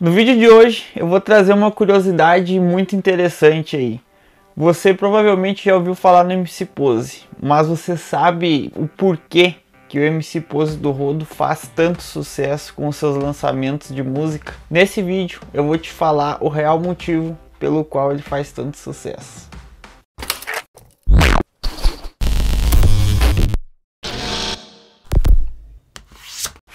No vídeo de hoje eu vou trazer uma curiosidade muito interessante aí. Você provavelmente já ouviu falar no MC Pose, mas você sabe o porquê que o MC Pose do Rodo faz tanto sucesso com seus lançamentos de música? Nesse vídeo eu vou te falar o real motivo pelo qual ele faz tanto sucesso.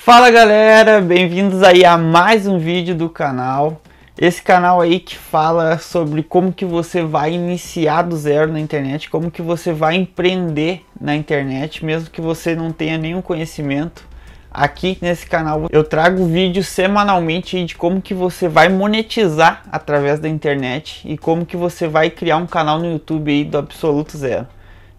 Fala galera, bem-vindos aí a mais um vídeo do canal. Esse canal aí que fala sobre como que você vai iniciar do zero na internet, como que você vai empreender na internet, mesmo que você não tenha nenhum conhecimento. Aqui nesse canal eu trago vídeos semanalmente de como que você vai monetizar através da internet e como que você vai criar um canal no YouTube aí do absoluto zero.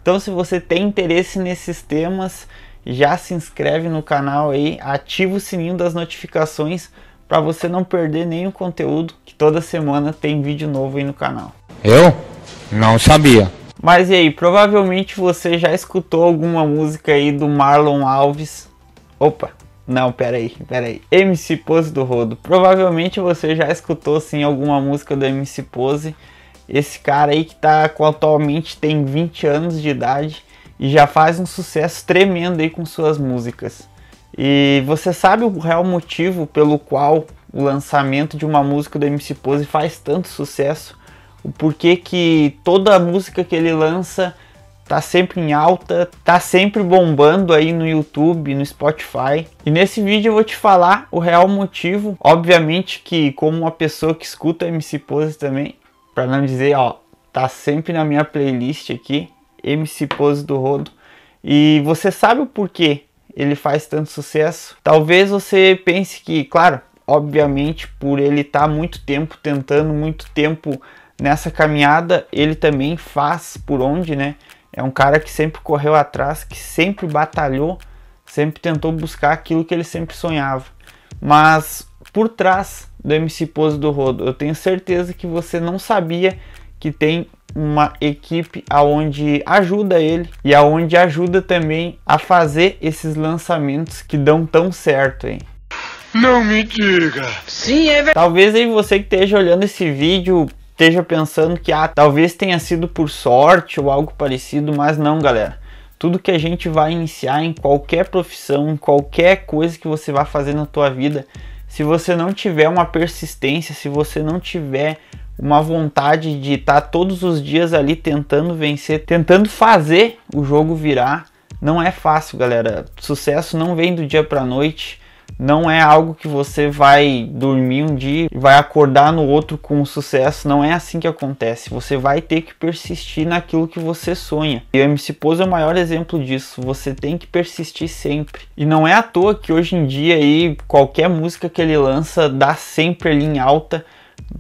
Então se você tem interesse nesses temas, já se inscreve no canal aí, ativa o sininho das notificações para você não perder nenhum conteúdo que toda semana tem vídeo novo aí no canal. Eu? Não sabia. Mas e aí, provavelmente você já escutou alguma música aí do Marlon Alves. Opa, não, pera aí, pera aí. MC Pose do Rodo. Provavelmente você já escutou sim alguma música do MC Pose. Esse cara aí que tá atualmente tem 20 anos de idade e já faz um sucesso tremendo aí com suas músicas. E você sabe o real motivo pelo qual o lançamento de uma música do MC Pose faz tanto sucesso? O porquê que toda música que ele lança tá sempre em alta, tá sempre bombando aí no YouTube, no Spotify. E nesse vídeo eu vou te falar o real motivo. Obviamente que como uma pessoa que escuta MC Pose também, para não dizer, ó, tá sempre na minha playlist aqui. MC Pose do Rodo. E você sabe o porquê ele faz tanto sucesso? Talvez você pense que, claro, obviamente, por ele estar tá muito tempo tentando, muito tempo nessa caminhada, ele também faz por onde, né? É um cara que sempre correu atrás, que sempre batalhou, sempre tentou buscar aquilo que ele sempre sonhava. Mas por trás do MC Pose do Rodo, eu tenho certeza que você não sabia que tem uma equipe aonde ajuda ele e aonde ajuda também a fazer esses lançamentos que dão tão certo, hein? Não me diga. Sim, é verdade. Talvez aí você que esteja olhando esse vídeo esteja pensando que ah, talvez tenha sido por sorte ou algo parecido, mas não, galera. Tudo que a gente vai iniciar em qualquer profissão, em qualquer coisa que você vai fazer na tua vida, se você não tiver uma persistência, se você não tiver uma vontade de estar tá todos os dias ali tentando vencer, tentando fazer o jogo virar. Não é fácil, galera. Sucesso não vem do dia para noite. Não é algo que você vai dormir um dia e vai acordar no outro com sucesso. Não é assim que acontece. Você vai ter que persistir naquilo que você sonha. E o MC Pose é o maior exemplo disso. Você tem que persistir sempre. E não é à toa que hoje em dia aí qualquer música que ele lança dá sempre ali em alta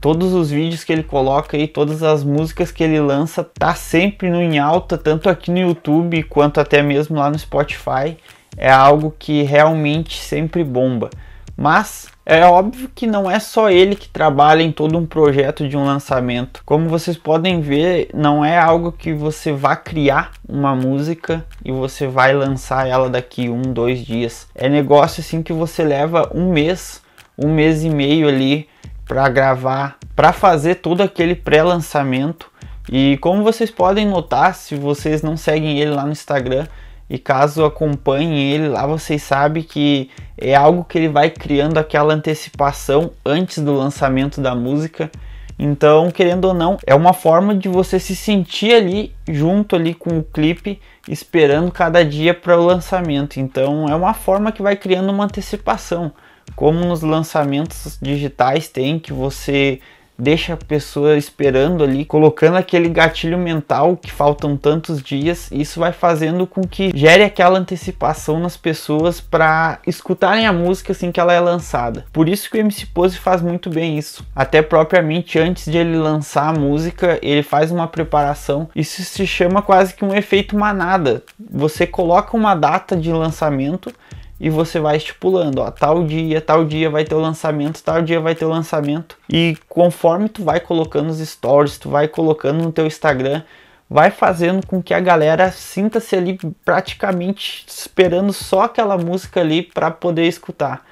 todos os vídeos que ele coloca aí, todas as músicas que ele lança, tá sempre no em alta, tanto aqui no YouTube quanto até mesmo lá no Spotify. É algo que realmente sempre bomba. Mas é óbvio que não é só ele que trabalha em todo um projeto de um lançamento. Como vocês podem ver, não é algo que você vai criar uma música e você vai lançar ela daqui um, dois dias. É negócio assim que você leva um mês, um mês e meio ali para gravar, para fazer todo aquele pré-lançamento. E como vocês podem notar, se vocês não seguem ele lá no Instagram e caso acompanhem ele lá, vocês sabem que é algo que ele vai criando aquela antecipação antes do lançamento da música. Então, querendo ou não, é uma forma de você se sentir ali junto ali com o clipe, esperando cada dia para o lançamento. Então, é uma forma que vai criando uma antecipação como nos lançamentos digitais tem, que você deixa a pessoa esperando ali, colocando aquele gatilho mental que faltam tantos dias, isso vai fazendo com que gere aquela antecipação nas pessoas para escutarem a música assim que ela é lançada. Por isso que o MC Pose faz muito bem isso. Até propriamente antes de ele lançar a música, ele faz uma preparação. Isso se chama quase que um efeito manada. Você coloca uma data de lançamento e você vai estipulando, ó, tal dia, tal dia vai ter o lançamento, tal dia vai ter o lançamento. E conforme tu vai colocando os stories, tu vai colocando no teu Instagram, vai fazendo com que a galera sinta-se ali praticamente esperando só aquela música ali para poder escutar.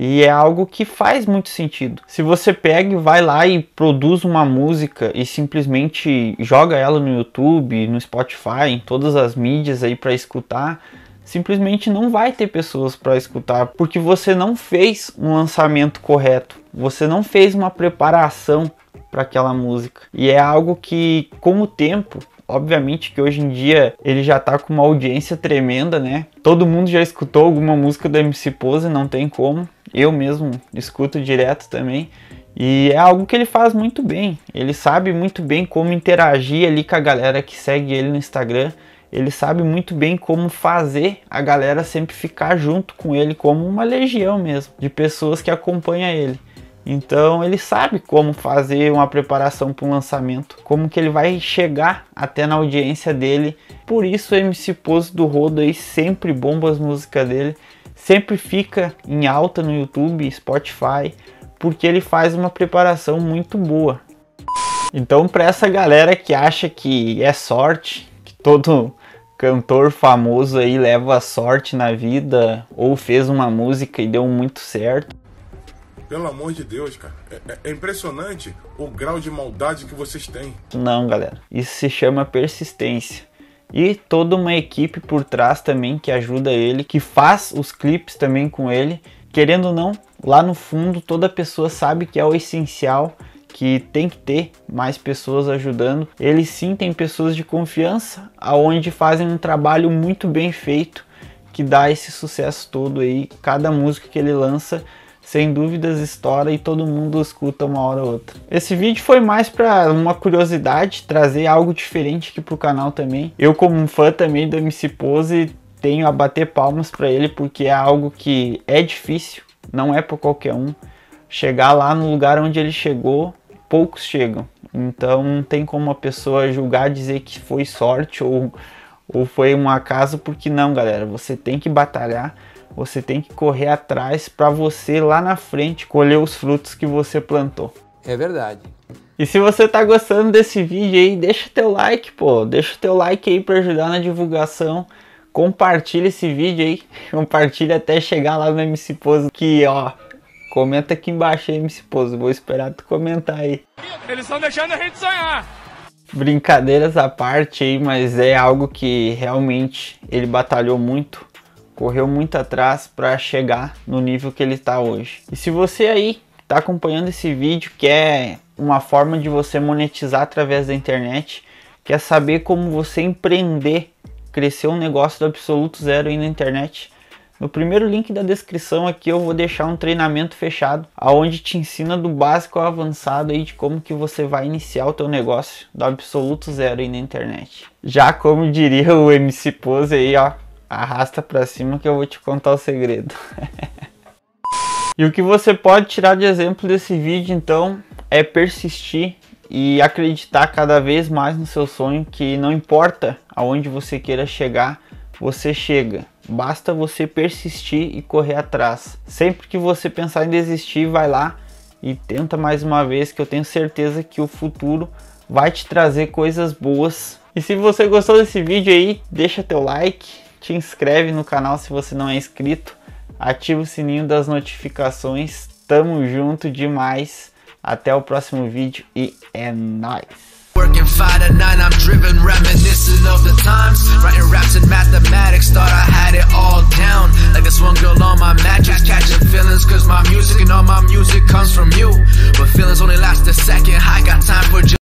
E é algo que faz muito sentido. Se você pega e vai lá e produz uma música e simplesmente joga ela no YouTube, no Spotify, em todas as mídias aí para escutar, simplesmente não vai ter pessoas para escutar, porque você não fez um lançamento correto, você não fez uma preparação para aquela música. E é algo que, com o tempo, obviamente que hoje em dia ele já tá com uma audiência tremenda, né? Todo mundo já escutou alguma música do MC Pose, não tem como. Eu mesmo escuto direto também. E é algo que ele faz muito bem. Ele sabe muito bem como interagir ali com a galera que segue ele no Instagram ele sabe muito bem como fazer a galera sempre ficar junto com ele, como uma legião mesmo de pessoas que acompanham ele. Então ele sabe como fazer uma preparação para um lançamento, como que ele vai chegar até na audiência dele. Por isso o MC Pose do Rodo aí sempre bomba as músicas dele, sempre fica em alta no YouTube, Spotify, porque ele faz uma preparação muito boa. Então para essa galera que acha que é sorte, que todo cantor famoso aí leva sorte na vida ou fez uma música e deu muito certo. Pelo amor de Deus, cara. É, é, é, impressionante o grau de maldade que vocês têm. Não, galera. Isso se chama persistência. E toda uma equipe por trás também que ajuda ele, que faz os clipes também com ele. Querendo ou não, lá no fundo toda pessoa sabe que é o essencial que tem que ter mais pessoas ajudando. Ele sim tem pessoas de confiança, aonde fazem um trabalho muito bem feito que dá esse sucesso todo aí. Cada música que ele lança, sem dúvidas estoura e todo mundo escuta uma hora ou outra. Esse vídeo foi mais para uma curiosidade, trazer algo diferente aqui pro canal também. Eu como um fã também do MC Pose, tenho a bater palmas para ele porque é algo que é difícil, não é para qualquer um chegar lá no lugar onde ele chegou poucos chegam. Então não tem como uma pessoa julgar, dizer que foi sorte ou, ou foi um acaso, porque não, galera. Você tem que batalhar, você tem que correr atrás para você lá na frente colher os frutos que você plantou. É verdade. E se você tá gostando desse vídeo aí, deixa teu like, pô. Deixa teu like aí para ajudar na divulgação. Compartilha esse vídeo aí. Compartilha até chegar lá no MC Pose que, ó, Comenta aqui embaixo aí, MC Pouso. Vou esperar tu comentar aí. Eles estão deixando a gente sonhar. Brincadeiras à parte aí, mas é algo que realmente ele batalhou muito, correu muito atrás para chegar no nível que ele está hoje. E se você aí está acompanhando esse vídeo, quer uma forma de você monetizar através da internet, quer saber como você empreender, crescer um negócio do absoluto zero aí na internet, no primeiro link da descrição aqui eu vou deixar um treinamento fechado, aonde te ensina do básico ao avançado aí de como que você vai iniciar o teu negócio do absoluto zero aí na internet. Já como diria o MC Pose aí, ó, arrasta para cima que eu vou te contar o segredo. e o que você pode tirar de exemplo desse vídeo então é persistir e acreditar cada vez mais no seu sonho, que não importa aonde você queira chegar, você chega. Basta você persistir e correr atrás. Sempre que você pensar em desistir, vai lá e tenta mais uma vez, que eu tenho certeza que o futuro vai te trazer coisas boas. E se você gostou desse vídeo aí, deixa teu like, te inscreve no canal se você não é inscrito, ativa o sininho das notificações. Tamo junto demais. Até o próximo vídeo e é nóis! Working five to nine, I'm driven, reminiscing of the times. Writing raps and mathematics, thought I had it all down. Like this one girl on my mattress, catching feelings, cause my music and all my music comes from you. But feelings only last a second.